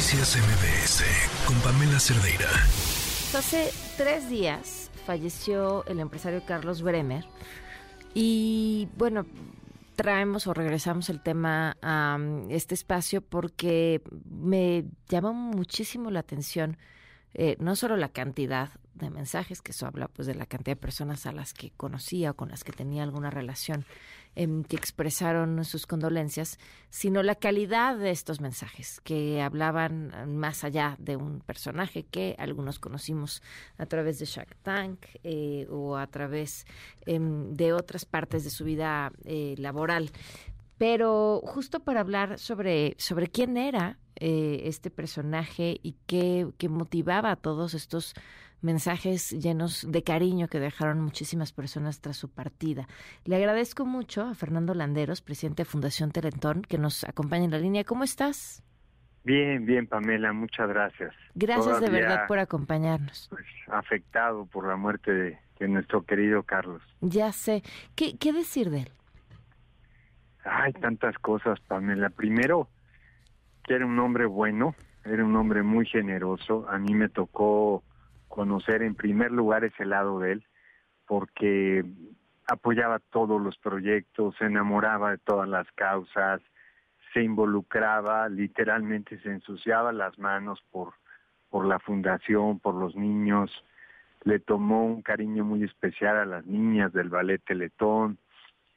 Noticias MBS con Pamela Cerdeira. Hace tres días falleció el empresario Carlos Bremer y bueno, traemos o regresamos el tema a um, este espacio porque me llamó muchísimo la atención eh, no solo la cantidad de mensajes, que eso habla pues de la cantidad de personas a las que conocía o con las que tenía alguna relación, em, que expresaron sus condolencias, sino la calidad de estos mensajes, que hablaban más allá de un personaje que algunos conocimos a través de Shark Tank eh, o a través em, de otras partes de su vida eh, laboral. Pero justo para hablar sobre, sobre quién era eh, este personaje y qué, qué motivaba a todos estos mensajes llenos de cariño que dejaron muchísimas personas tras su partida. Le agradezco mucho a Fernando Landeros, presidente de Fundación Telentón, que nos acompaña en la línea. ¿Cómo estás? Bien, bien, Pamela, muchas gracias. Gracias de verdad por acompañarnos. Pues, afectado por la muerte de, de, nuestro querido Carlos. Ya sé. ¿Qué, ¿Qué decir de él? Hay tantas cosas, Pamela. Primero, era un hombre bueno, era un hombre muy generoso. A mí me tocó conocer en primer lugar ese lado de él, porque apoyaba todos los proyectos, se enamoraba de todas las causas, se involucraba, literalmente se ensuciaba las manos por, por la fundación, por los niños, le tomó un cariño muy especial a las niñas del ballet Teletón,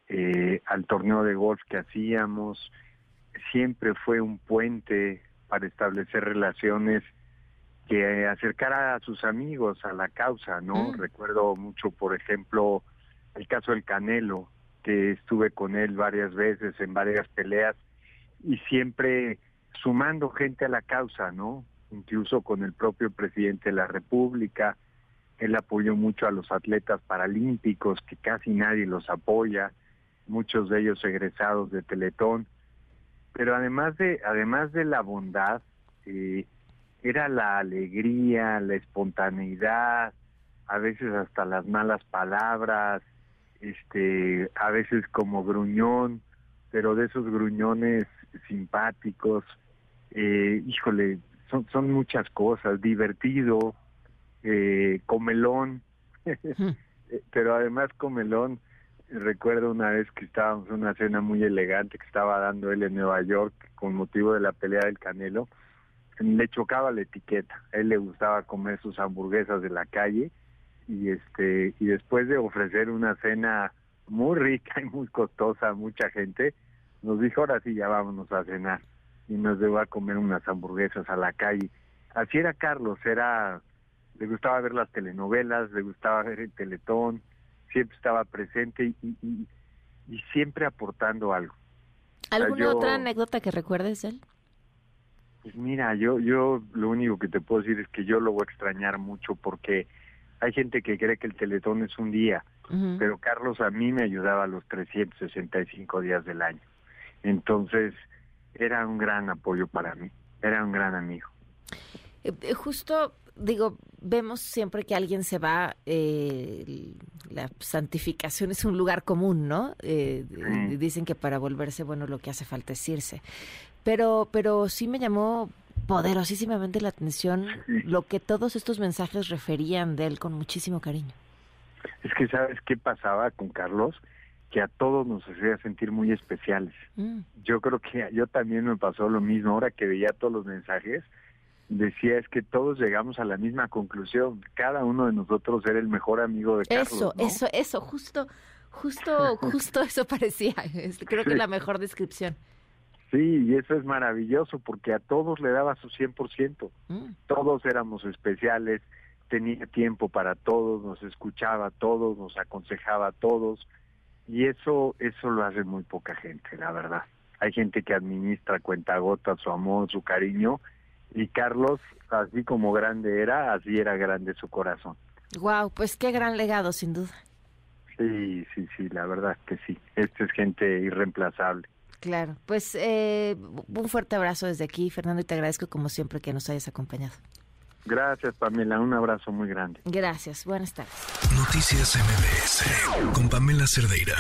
eh, al torneo de golf que hacíamos, siempre fue un puente para establecer relaciones que acercara a sus amigos a la causa, ¿no? Mm. Recuerdo mucho, por ejemplo, el caso del Canelo, que estuve con él varias veces en varias peleas y siempre sumando gente a la causa, ¿no? Incluso con el propio presidente de la República, él apoyó mucho a los atletas paralímpicos, que casi nadie los apoya, muchos de ellos egresados de Teletón, pero además de además de la bondad eh, era la alegría, la espontaneidad, a veces hasta las malas palabras, este, a veces como gruñón, pero de esos gruñones simpáticos, eh, híjole, son, son muchas cosas, divertido, eh, comelón, hmm. pero además comelón, recuerdo una vez que estábamos en una cena muy elegante que estaba dando él en Nueva York con motivo de la pelea del Canelo, le chocaba la etiqueta, a él le gustaba comer sus hamburguesas de la calle y este y después de ofrecer una cena muy rica y muy costosa a mucha gente, nos dijo ahora sí ya vámonos a cenar y nos llevó a comer unas hamburguesas a la calle. Así era Carlos, era le gustaba ver las telenovelas, le gustaba ver el teletón, siempre estaba presente y, y, y siempre aportando algo. ¿Alguna otra anécdota que recuerdes de él? Pues mira, yo, yo lo único que te puedo decir es que yo lo voy a extrañar mucho porque hay gente que cree que el teletón es un día, pero Carlos a mí me ayudaba los 365 días del año. Entonces, era un gran apoyo para mí, era un gran amigo. Eh, eh, justo digo, vemos siempre que alguien se va, eh, la santificación es un lugar común, ¿no? Eh, Dicen que para volverse bueno lo que hace falta es irse. Pero, pero sí me llamó poderosísimamente la atención lo que todos estos mensajes referían de él con muchísimo cariño. Es que sabes qué pasaba con Carlos, que a todos nos hacía sentir muy especiales. Mm. Yo creo que yo también me pasó lo mismo, ahora que veía todos los mensajes, decía es que todos llegamos a la misma conclusión, cada uno de nosotros era el mejor amigo de Carlos. Eso, eso, eso, justo, justo, justo eso parecía, creo que la mejor descripción. Sí, y eso es maravilloso porque a todos le daba su 100%, mm. todos éramos especiales, tenía tiempo para todos, nos escuchaba a todos, nos aconsejaba a todos, y eso, eso lo hace muy poca gente, la verdad. Hay gente que administra cuentagotas su amor, su cariño, y Carlos, así como grande era, así era grande su corazón. Wow, pues qué gran legado, sin duda. Sí, sí, sí, la verdad que sí. Esta es gente irreemplazable. Claro, pues eh, un fuerte abrazo desde aquí, Fernando, y te agradezco como siempre que nos hayas acompañado. Gracias, Pamela, un abrazo muy grande. Gracias, buenas tardes. Noticias MBS con Pamela Cerdeira.